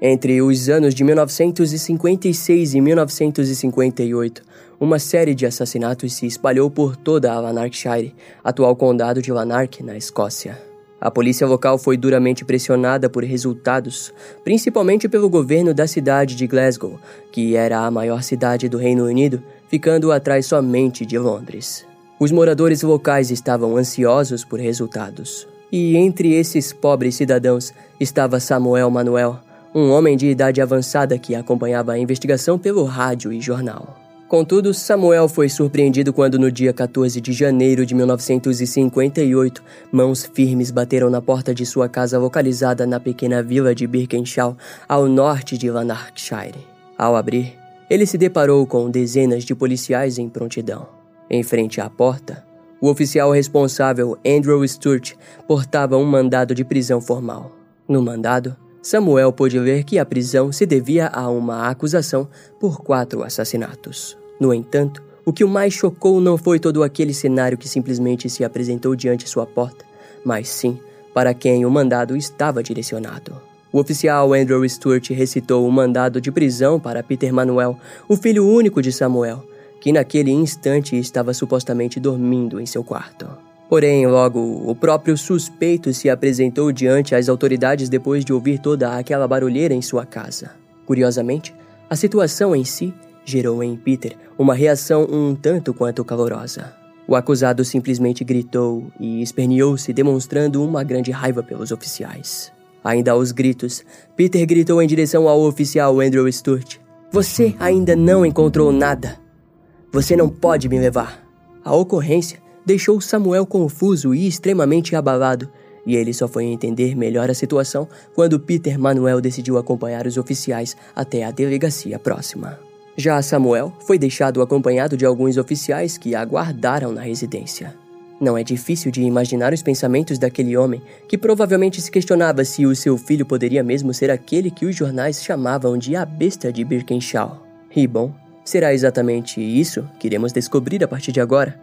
Entre os anos de 1956 e 1958, uma série de assassinatos se espalhou por toda a Lanarkshire, atual condado de Lanark, na Escócia. A polícia local foi duramente pressionada por resultados, principalmente pelo governo da cidade de Glasgow, que era a maior cidade do Reino Unido, ficando atrás somente de Londres. Os moradores locais estavam ansiosos por resultados. E entre esses pobres cidadãos estava Samuel Manuel, um homem de idade avançada que acompanhava a investigação pelo rádio e jornal. Contudo, Samuel foi surpreendido quando, no dia 14 de janeiro de 1958, mãos firmes bateram na porta de sua casa localizada na pequena vila de Birkenshaw, ao norte de Lanarkshire. Ao abrir, ele se deparou com dezenas de policiais em prontidão. Em frente à porta, o oficial responsável, Andrew Sturt, portava um mandado de prisão formal. No mandado, Samuel pôde ler que a prisão se devia a uma acusação por quatro assassinatos. No entanto, o que o mais chocou não foi todo aquele cenário que simplesmente se apresentou diante sua porta, mas sim para quem o mandado estava direcionado. O oficial Andrew Stewart recitou o mandado de prisão para Peter Manuel, o filho único de Samuel, que naquele instante estava supostamente dormindo em seu quarto. Porém, logo, o próprio suspeito se apresentou diante as autoridades depois de ouvir toda aquela barulheira em sua casa. Curiosamente, a situação em si gerou em Peter uma reação um tanto quanto calorosa. O acusado simplesmente gritou e esperneou-se, demonstrando uma grande raiva pelos oficiais. Ainda aos gritos, Peter gritou em direção ao oficial Andrew Sturt: Você ainda não encontrou nada. Você não pode me levar. A ocorrência deixou Samuel confuso e extremamente abalado, e ele só foi entender melhor a situação quando Peter Manuel decidiu acompanhar os oficiais até a delegacia próxima. Já Samuel foi deixado acompanhado de alguns oficiais que aguardaram na residência. Não é difícil de imaginar os pensamentos daquele homem que provavelmente se questionava se o seu filho poderia mesmo ser aquele que os jornais chamavam de a besta de Birkenshaw. E bom, será exatamente isso que iremos descobrir a partir de agora.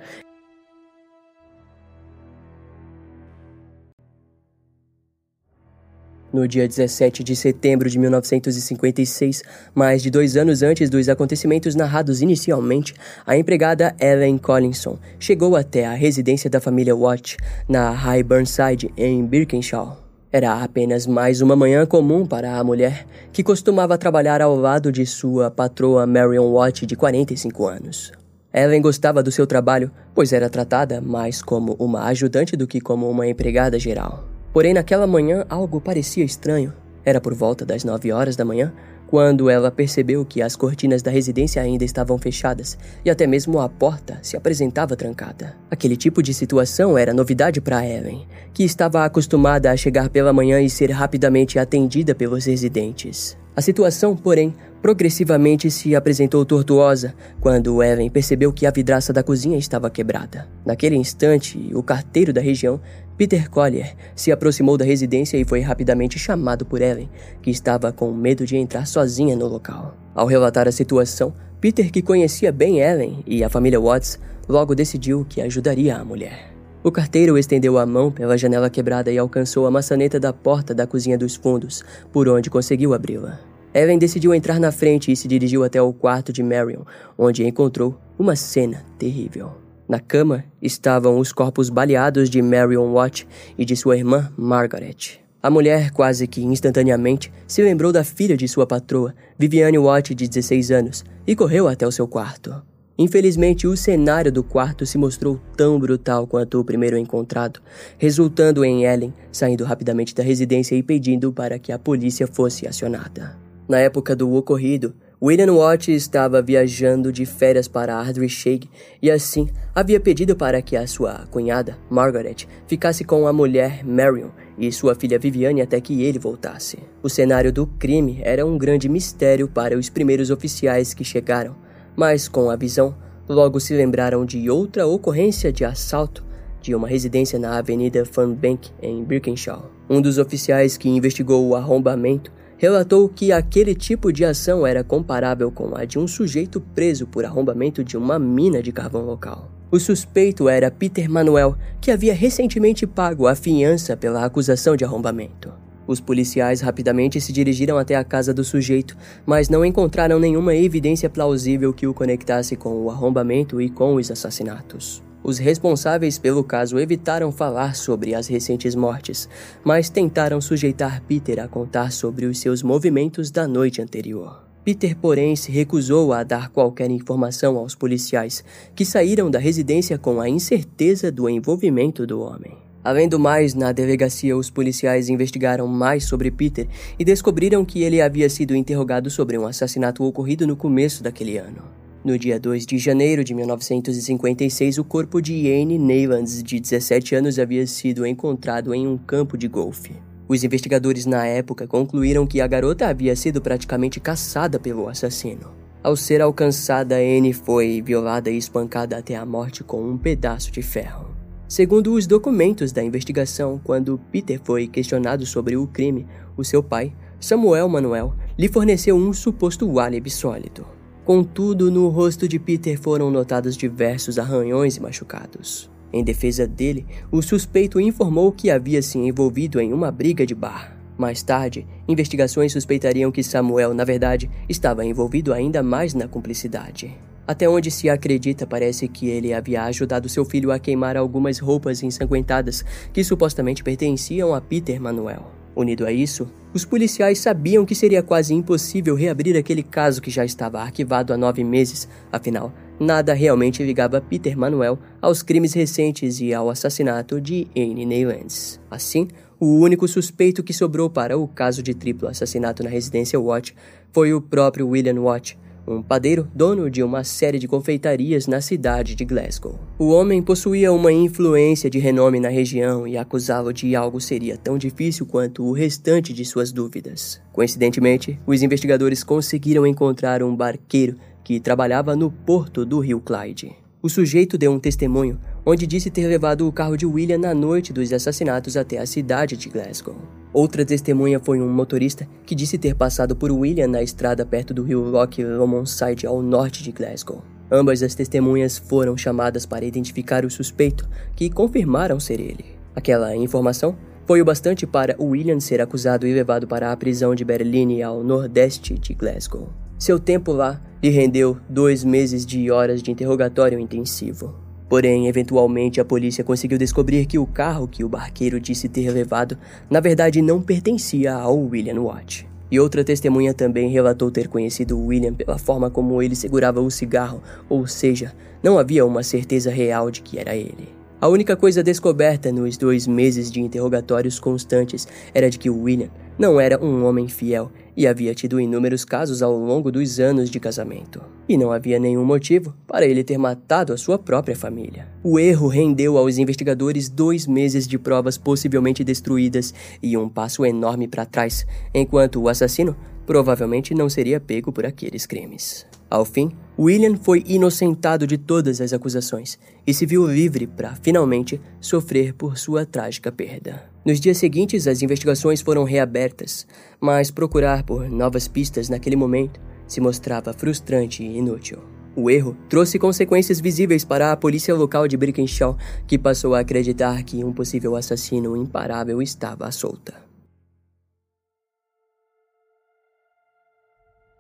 No dia 17 de setembro de 1956, mais de dois anos antes dos acontecimentos narrados inicialmente, a empregada Ellen Collinson chegou até a residência da família Watt, na High Burnside, em Birkenshaw. Era apenas mais uma manhã comum para a mulher, que costumava trabalhar ao lado de sua patroa Marion Watt, de 45 anos. Ellen gostava do seu trabalho, pois era tratada mais como uma ajudante do que como uma empregada geral. Porém, naquela manhã algo parecia estranho. Era por volta das nove horas da manhã quando ela percebeu que as cortinas da residência ainda estavam fechadas e até mesmo a porta se apresentava trancada. Aquele tipo de situação era novidade para Ellen, que estava acostumada a chegar pela manhã e ser rapidamente atendida pelos residentes. A situação, porém, progressivamente se apresentou tortuosa quando Ellen percebeu que a vidraça da cozinha estava quebrada. Naquele instante, o carteiro da região, Peter Collier, se aproximou da residência e foi rapidamente chamado por Ellen, que estava com medo de entrar sozinha no local. Ao relatar a situação, Peter, que conhecia bem Ellen e a família Watts, logo decidiu que ajudaria a mulher. O carteiro estendeu a mão pela janela quebrada e alcançou a maçaneta da porta da cozinha dos fundos, por onde conseguiu abri-la. Ellen decidiu entrar na frente e se dirigiu até o quarto de Marion, onde encontrou uma cena terrível. Na cama estavam os corpos baleados de Marion Watt e de sua irmã Margaret. A mulher, quase que instantaneamente, se lembrou da filha de sua patroa, Viviane Watt, de 16 anos, e correu até o seu quarto. Infelizmente, o cenário do quarto se mostrou tão brutal quanto o primeiro encontrado, resultando em Ellen saindo rapidamente da residência e pedindo para que a polícia fosse acionada. Na época do ocorrido, William Watt estava viajando de férias para Ardrishig e assim havia pedido para que a sua cunhada, Margaret, ficasse com a mulher Marion e sua filha Viviane até que ele voltasse. O cenário do crime era um grande mistério para os primeiros oficiais que chegaram, mas com a visão, logo se lembraram de outra ocorrência de assalto de uma residência na Avenida Funbank, em Birkenshaw. Um dos oficiais que investigou o arrombamento relatou que aquele tipo de ação era comparável com a de um sujeito preso por arrombamento de uma mina de carvão local. O suspeito era Peter Manuel, que havia recentemente pago a fiança pela acusação de arrombamento. Os policiais rapidamente se dirigiram até a casa do sujeito, mas não encontraram nenhuma evidência plausível que o conectasse com o arrombamento e com os assassinatos. Os responsáveis pelo caso evitaram falar sobre as recentes mortes, mas tentaram sujeitar Peter a contar sobre os seus movimentos da noite anterior. Peter, porém, se recusou a dar qualquer informação aos policiais, que saíram da residência com a incerteza do envolvimento do homem. Além do mais, na delegacia, os policiais investigaram mais sobre Peter e descobriram que ele havia sido interrogado sobre um assassinato ocorrido no começo daquele ano. No dia 2 de janeiro de 1956, o corpo de Anne Neylands, de 17 anos, havia sido encontrado em um campo de golfe. Os investigadores na época concluíram que a garota havia sido praticamente caçada pelo assassino. Ao ser alcançada, Anne foi violada e espancada até a morte com um pedaço de ferro. Segundo os documentos da investigação, quando Peter foi questionado sobre o crime, o seu pai, Samuel Manuel, lhe forneceu um suposto álibi sólido. Contudo, no rosto de Peter foram notados diversos arranhões e machucados. Em defesa dele, o suspeito informou que havia se envolvido em uma briga de bar. Mais tarde, investigações suspeitariam que Samuel, na verdade, estava envolvido ainda mais na cumplicidade. Até onde se acredita, parece que ele havia ajudado seu filho a queimar algumas roupas ensanguentadas que supostamente pertenciam a Peter Manuel. Unido a isso, os policiais sabiam que seria quase impossível reabrir aquele caso que já estava arquivado há nove meses, afinal, nada realmente ligava Peter Manuel aos crimes recentes e ao assassinato de Anne Neylands. Assim, o único suspeito que sobrou para o caso de triplo assassinato na residência Watt foi o próprio William Watt, um padeiro dono de uma série de confeitarias na cidade de Glasgow. O homem possuía uma influência de renome na região e acusá-lo de algo seria tão difícil quanto o restante de suas dúvidas. Coincidentemente, os investigadores conseguiram encontrar um barqueiro que trabalhava no porto do rio Clyde. O sujeito deu um testemunho onde disse ter levado o carro de William na noite dos assassinatos até a cidade de Glasgow. Outra testemunha foi um motorista que disse ter passado por William na estrada perto do rio Loch Lomond ao norte de Glasgow. Ambas as testemunhas foram chamadas para identificar o suspeito, que confirmaram ser ele. Aquela informação foi o bastante para William ser acusado e levado para a prisão de Berlim ao nordeste de Glasgow. Seu tempo lá lhe rendeu dois meses de horas de interrogatório intensivo. Porém, eventualmente a polícia conseguiu descobrir que o carro que o barqueiro disse ter levado, na verdade não pertencia ao William Watt. E outra testemunha também relatou ter conhecido William pela forma como ele segurava o cigarro, ou seja, não havia uma certeza real de que era ele. A única coisa descoberta nos dois meses de interrogatórios constantes era de que William não era um homem fiel e havia tido inúmeros casos ao longo dos anos de casamento. E não havia nenhum motivo para ele ter matado a sua própria família. O erro rendeu aos investigadores dois meses de provas possivelmente destruídas e um passo enorme para trás, enquanto o assassino provavelmente não seria pego por aqueles crimes. Ao fim, William foi inocentado de todas as acusações e se viu livre para finalmente sofrer por sua trágica perda. Nos dias seguintes, as investigações foram reabertas, mas procurar por novas pistas naquele momento se mostrava frustrante e inútil. O erro trouxe consequências visíveis para a polícia local de Brickenshaw, que passou a acreditar que um possível assassino imparável estava à solta.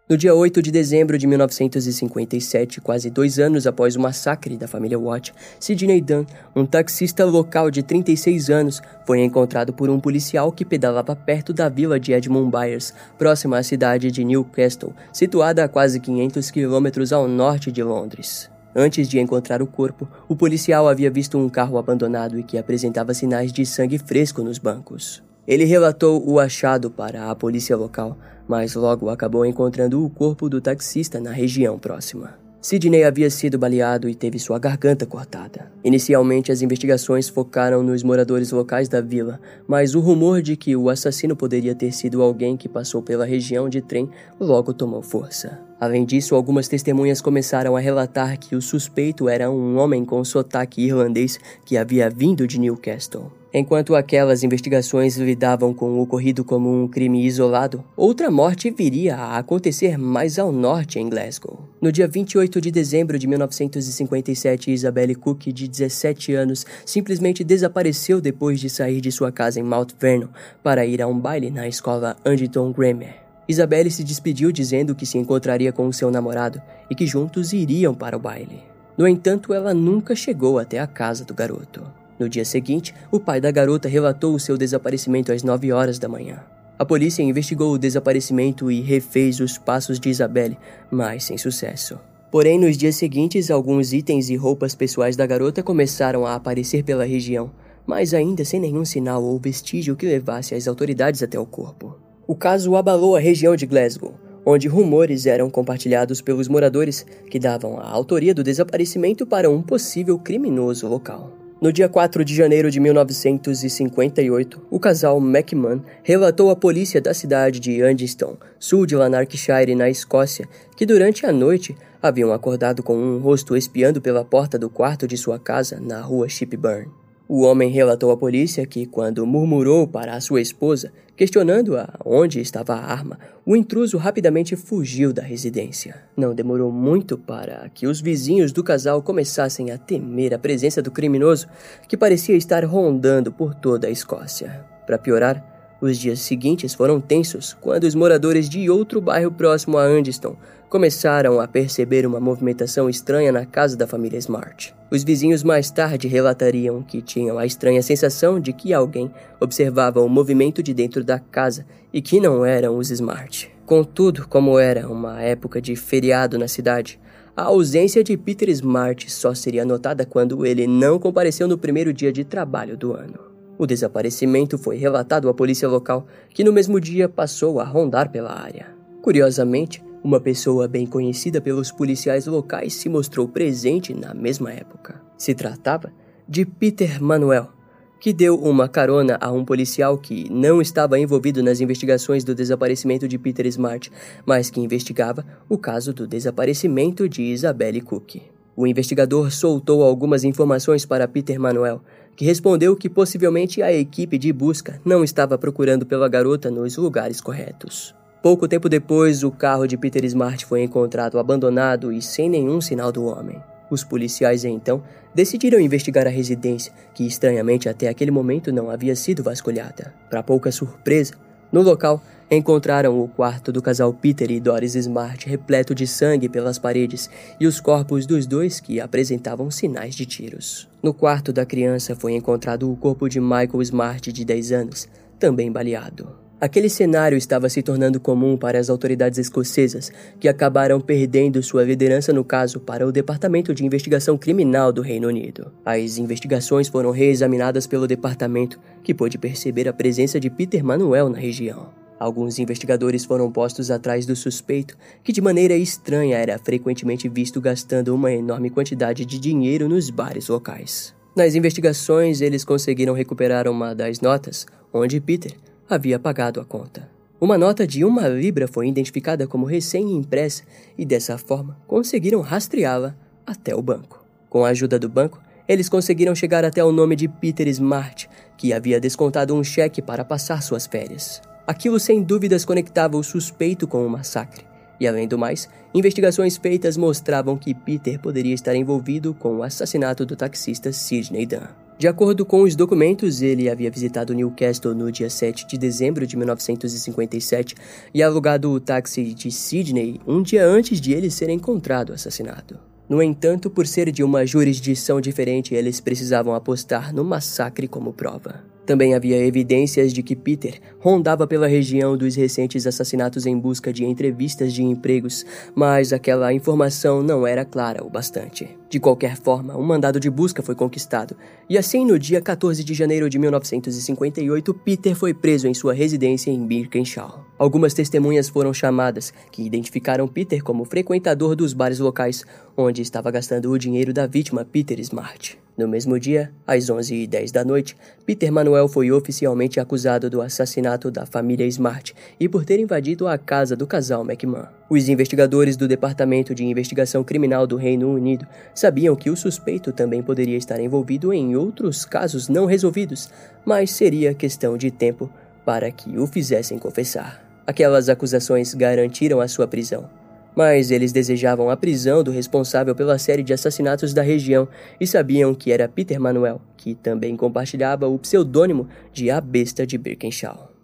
No dia 8 de dezembro de 1957, quase dois anos após o massacre da família Watt, Sidney Dunn, um taxista local de 36 anos, foi encontrado por um policial que pedalava perto da vila de Edmund Byers, próxima à cidade de Newcastle, situada a quase 500 quilômetros ao norte de Londres. Antes de encontrar o corpo, o policial havia visto um carro abandonado e que apresentava sinais de sangue fresco nos bancos. Ele relatou o achado para a polícia local, mas logo acabou encontrando o corpo do taxista na região próxima. Sidney havia sido baleado e teve sua garganta cortada. Inicialmente, as investigações focaram nos moradores locais da vila, mas o rumor de que o assassino poderia ter sido alguém que passou pela região de trem logo tomou força. Além disso, algumas testemunhas começaram a relatar que o suspeito era um homem com sotaque irlandês que havia vindo de Newcastle. Enquanto aquelas investigações lidavam com o ocorrido como um crime isolado, outra morte viria a acontecer mais ao norte em Glasgow. No dia 28 de dezembro de 1957, Isabelle Cook, de 17 anos, simplesmente desapareceu depois de sair de sua casa em Mount Vernon para ir a um baile na escola Anderton Grammar. Isabelle se despediu dizendo que se encontraria com seu namorado e que juntos iriam para o baile. No entanto, ela nunca chegou até a casa do garoto. No dia seguinte, o pai da garota relatou o seu desaparecimento às 9 horas da manhã. A polícia investigou o desaparecimento e refez os passos de Isabelle, mas sem sucesso. Porém, nos dias seguintes, alguns itens e roupas pessoais da garota começaram a aparecer pela região, mas ainda sem nenhum sinal ou vestígio que levasse as autoridades até o corpo. O caso abalou a região de Glasgow, onde rumores eram compartilhados pelos moradores que davam a autoria do desaparecimento para um possível criminoso local. No dia 4 de janeiro de 1958, o casal McMahon relatou à polícia da cidade de Andyston, sul de Lanarkshire, na Escócia, que durante a noite haviam acordado com um rosto espiando pela porta do quarto de sua casa na rua Shipburn. O homem relatou à polícia que, quando murmurou para a sua esposa, questionando-a onde estava a arma, o intruso rapidamente fugiu da residência. Não demorou muito para que os vizinhos do casal começassem a temer a presença do criminoso, que parecia estar rondando por toda a Escócia. Para piorar, os dias seguintes foram tensos quando os moradores de outro bairro próximo a Andyston começaram a perceber uma movimentação estranha na casa da família Smart. Os vizinhos mais tarde relatariam que tinham a estranha sensação de que alguém observava o movimento de dentro da casa e que não eram os Smart. Contudo, como era uma época de feriado na cidade, a ausência de Peter Smart só seria notada quando ele não compareceu no primeiro dia de trabalho do ano. O desaparecimento foi relatado à polícia local, que no mesmo dia passou a rondar pela área. Curiosamente, uma pessoa bem conhecida pelos policiais locais se mostrou presente na mesma época. Se tratava de Peter Manuel, que deu uma carona a um policial que não estava envolvido nas investigações do desaparecimento de Peter Smart, mas que investigava o caso do desaparecimento de Isabelle Cook. O investigador soltou algumas informações para Peter Manuel, que respondeu que possivelmente a equipe de busca não estava procurando pela garota nos lugares corretos. Pouco tempo depois, o carro de Peter Smart foi encontrado abandonado e sem nenhum sinal do homem. Os policiais então decidiram investigar a residência, que estranhamente até aquele momento não havia sido vasculhada. Para pouca surpresa, no local encontraram o quarto do casal Peter e Doris Smart repleto de sangue pelas paredes e os corpos dos dois que apresentavam sinais de tiros. No quarto da criança foi encontrado o corpo de Michael Smart, de 10 anos, também baleado. Aquele cenário estava se tornando comum para as autoridades escocesas, que acabaram perdendo sua liderança no caso para o Departamento de Investigação Criminal do Reino Unido. As investigações foram reexaminadas pelo departamento, que pôde perceber a presença de Peter Manuel na região. Alguns investigadores foram postos atrás do suspeito, que de maneira estranha era frequentemente visto gastando uma enorme quantidade de dinheiro nos bares locais. Nas investigações, eles conseguiram recuperar uma das notas, onde Peter havia pagado a conta. Uma nota de uma libra foi identificada como recém-impressa e, dessa forma, conseguiram rastreá-la até o banco. Com a ajuda do banco, eles conseguiram chegar até o nome de Peter Smart, que havia descontado um cheque para passar suas férias. Aquilo sem dúvidas conectava o suspeito com o massacre. E além do mais, investigações feitas mostravam que Peter poderia estar envolvido com o assassinato do taxista Sidney Dunn. De acordo com os documentos, ele havia visitado Newcastle no dia 7 de dezembro de 1957 e alugado o táxi de Sydney um dia antes de ele ser encontrado assassinado. No entanto, por ser de uma jurisdição diferente, eles precisavam apostar no massacre como prova. Também havia evidências de que Peter rondava pela região dos recentes assassinatos em busca de entrevistas de empregos, mas aquela informação não era clara o bastante. De qualquer forma, um mandado de busca foi conquistado, e assim, no dia 14 de janeiro de 1958, Peter foi preso em sua residência em Birkenshaw. Algumas testemunhas foram chamadas, que identificaram Peter como frequentador dos bares locais, onde estava gastando o dinheiro da vítima Peter Smart. No mesmo dia, às 11h10 da noite, Peter Manuel foi oficialmente acusado do assassinato da família Smart e por ter invadido a casa do casal McMahon. Os investigadores do Departamento de Investigação Criminal do Reino Unido sabiam que o suspeito também poderia estar envolvido em outros casos não resolvidos, mas seria questão de tempo para que o fizessem confessar. Aquelas acusações garantiram a sua prisão. Mas eles desejavam a prisão do responsável pela série de assassinatos da região e sabiam que era Peter Manuel, que também compartilhava o pseudônimo de A Besta de Birkenshaw.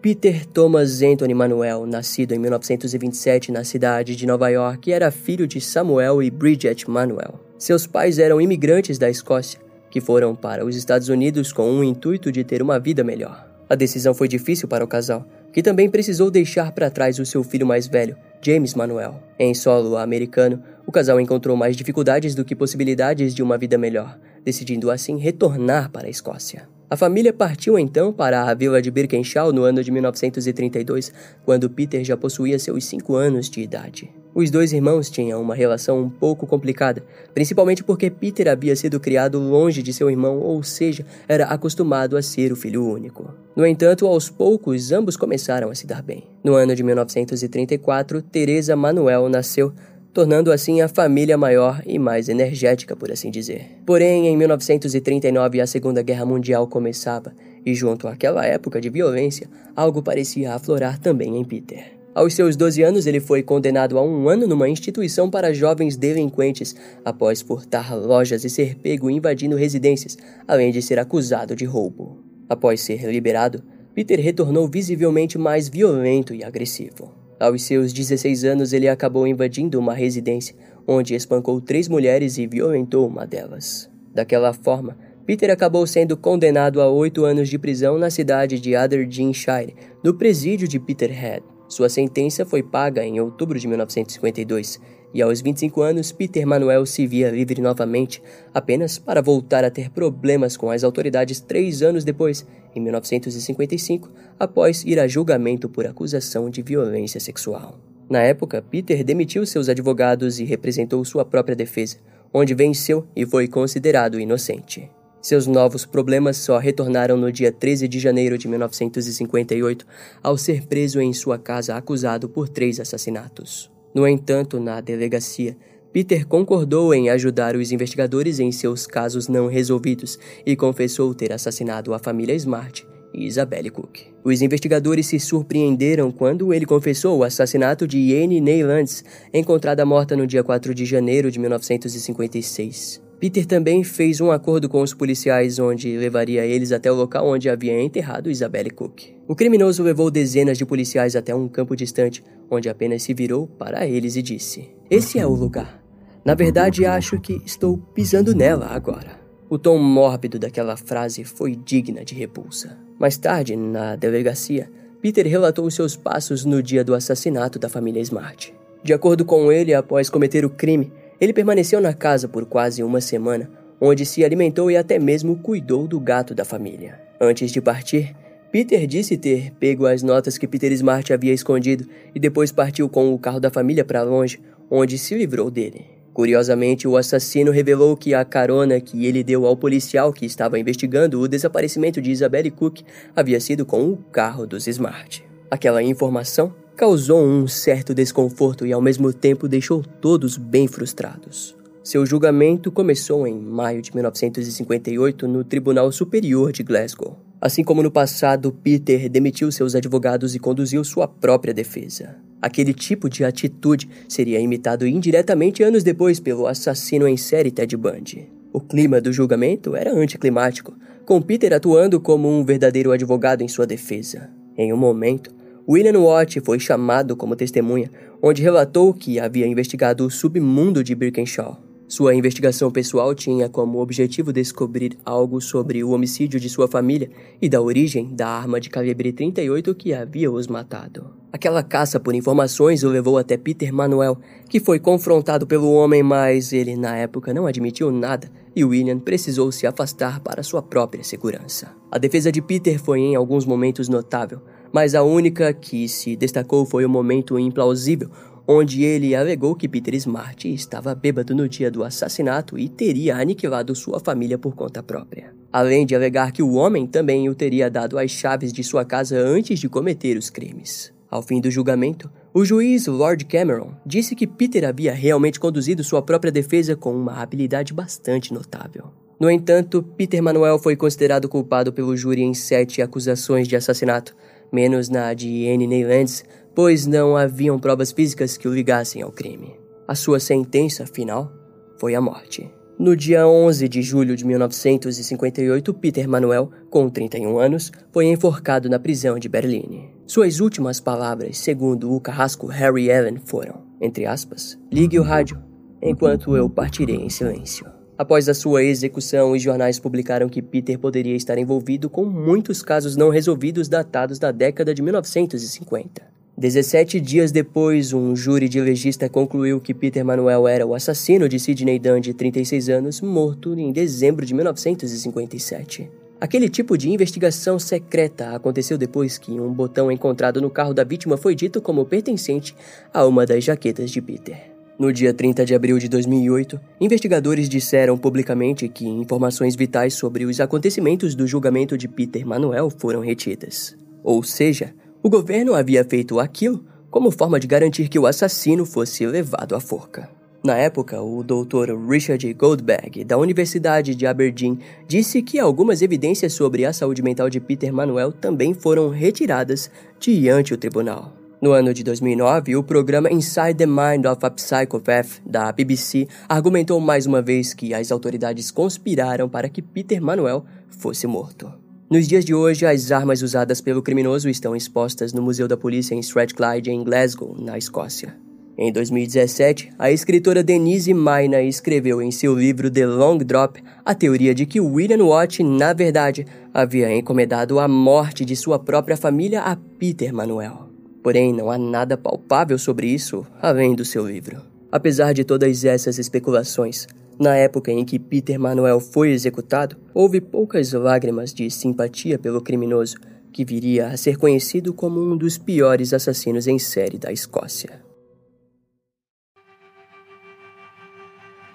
Peter Thomas Anthony Manuel, nascido em 1927 na cidade de Nova York, era filho de Samuel e Bridget Manuel. Seus pais eram imigrantes da Escócia que foram para os Estados Unidos com o intuito de ter uma vida melhor. A decisão foi difícil para o casal, que também precisou deixar para trás o seu filho mais velho, James Manuel. Em solo americano, o casal encontrou mais dificuldades do que possibilidades de uma vida melhor, decidindo assim retornar para a Escócia. A família partiu então para a vila de Birkenshaw no ano de 1932, quando Peter já possuía seus 5 anos de idade. Os dois irmãos tinham uma relação um pouco complicada, principalmente porque Peter havia sido criado longe de seu irmão, ou seja, era acostumado a ser o filho único. No entanto, aos poucos, ambos começaram a se dar bem. No ano de 1934, Teresa Manuel nasceu, tornando assim a família maior e mais energética, por assim dizer. Porém, em 1939, a Segunda Guerra Mundial começava, e junto àquela época de violência, algo parecia aflorar também em Peter. Aos seus 12 anos, ele foi condenado a um ano numa instituição para jovens delinquentes, após furtar lojas e ser pego invadindo residências, além de ser acusado de roubo. Após ser liberado, Peter retornou visivelmente mais violento e agressivo. Aos seus 16 anos, ele acabou invadindo uma residência, onde espancou três mulheres e violentou uma delas. Daquela forma, Peter acabou sendo condenado a oito anos de prisão na cidade de Aberdeenshire, no presídio de Peterhead. Sua sentença foi paga em outubro de 1952 e aos 25 anos Peter Manuel se via livre novamente, apenas para voltar a ter problemas com as autoridades três anos depois, em 1955, após ir a julgamento por acusação de violência sexual. Na época, Peter demitiu seus advogados e representou sua própria defesa, onde venceu e foi considerado inocente. Seus novos problemas só retornaram no dia 13 de janeiro de 1958, ao ser preso em sua casa acusado por três assassinatos. No entanto, na delegacia, Peter concordou em ajudar os investigadores em seus casos não resolvidos e confessou ter assassinado a família Smart e Isabelle Cook. Os investigadores se surpreenderam quando ele confessou o assassinato de Anne Neylands, encontrada morta no dia 4 de janeiro de 1956. Peter também fez um acordo com os policiais onde levaria eles até o local onde havia enterrado Isabelle Cook. O criminoso levou dezenas de policiais até um campo distante, onde apenas se virou para eles e disse: Esse é o lugar. Na verdade, acho que estou pisando nela agora. O tom mórbido daquela frase foi digna de repulsa. Mais tarde, na delegacia, Peter relatou seus passos no dia do assassinato da família Smart. De acordo com ele, após cometer o crime, ele permaneceu na casa por quase uma semana, onde se alimentou e até mesmo cuidou do gato da família. Antes de partir, Peter disse ter pego as notas que Peter Smart havia escondido e depois partiu com o carro da família para longe, onde se livrou dele. Curiosamente, o assassino revelou que a carona que ele deu ao policial que estava investigando o desaparecimento de Isabelle Cook havia sido com o carro dos Smart. Aquela informação causou um certo desconforto e ao mesmo tempo deixou todos bem frustrados. Seu julgamento começou em maio de 1958 no Tribunal Superior de Glasgow. Assim como no passado, Peter demitiu seus advogados e conduziu sua própria defesa. Aquele tipo de atitude seria imitado indiretamente anos depois pelo assassino em série Ted Bundy. O clima do julgamento era anticlimático, com Peter atuando como um verdadeiro advogado em sua defesa. Em um momento, William Watt foi chamado como testemunha, onde relatou que havia investigado o submundo de Birkenshaw. Sua investigação pessoal tinha como objetivo descobrir algo sobre o homicídio de sua família e da origem da arma de calibre 38 que havia os matado. Aquela caça por informações o levou até Peter Manuel, que foi confrontado pelo homem, mas ele na época não admitiu nada e William precisou se afastar para sua própria segurança. A defesa de Peter foi em alguns momentos notável, mas a única que se destacou foi o momento implausível onde ele alegou que Peter Smart estava bêbado no dia do assassinato e teria aniquilado sua família por conta própria. Além de alegar que o homem também o teria dado as chaves de sua casa antes de cometer os crimes. Ao fim do julgamento, o juiz Lord Cameron disse que Peter havia realmente conduzido sua própria defesa com uma habilidade bastante notável. No entanto, Peter Manuel foi considerado culpado pelo júri em sete acusações de assassinato, menos na de Anne Neylands, pois não haviam provas físicas que o ligassem ao crime. A sua sentença final foi a morte. No dia 11 de julho de 1958, Peter Manuel, com 31 anos, foi enforcado na prisão de Berlim. Suas últimas palavras, segundo o carrasco Harry Allen, foram, entre aspas, ligue o rádio, enquanto eu partirei em silêncio. Após a sua execução, os jornais publicaram que Peter poderia estar envolvido com muitos casos não resolvidos datados da década de 1950. 17 dias depois, um júri de legista concluiu que Peter Manuel era o assassino de Sidney Dunn, de 36 anos, morto em dezembro de 1957. Aquele tipo de investigação secreta aconteceu depois que um botão encontrado no carro da vítima foi dito como pertencente a uma das jaquetas de Peter. No dia 30 de abril de 2008, investigadores disseram publicamente que informações vitais sobre os acontecimentos do julgamento de Peter Manuel foram retidas. Ou seja, o governo havia feito aquilo como forma de garantir que o assassino fosse levado à forca. Na época, o Dr. Richard Goldberg, da Universidade de Aberdeen, disse que algumas evidências sobre a saúde mental de Peter Manuel também foram retiradas diante o tribunal. No ano de 2009, o programa Inside the Mind of a Psychopath da BBC argumentou mais uma vez que as autoridades conspiraram para que Peter Manuel fosse morto. Nos dias de hoje, as armas usadas pelo criminoso estão expostas no Museu da Polícia em Strathclyde, em Glasgow, na Escócia. Em 2017, a escritora Denise Maina escreveu em seu livro The Long Drop a teoria de que William Watt, na verdade, havia encomendado a morte de sua própria família a Peter Manuel. Porém, não há nada palpável sobre isso além do seu livro. Apesar de todas essas especulações, na época em que Peter Manuel foi executado, houve poucas lágrimas de simpatia pelo criminoso, que viria a ser conhecido como um dos piores assassinos em série da Escócia.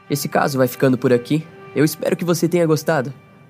Esse caso vai ficando por aqui. Eu espero que você tenha gostado.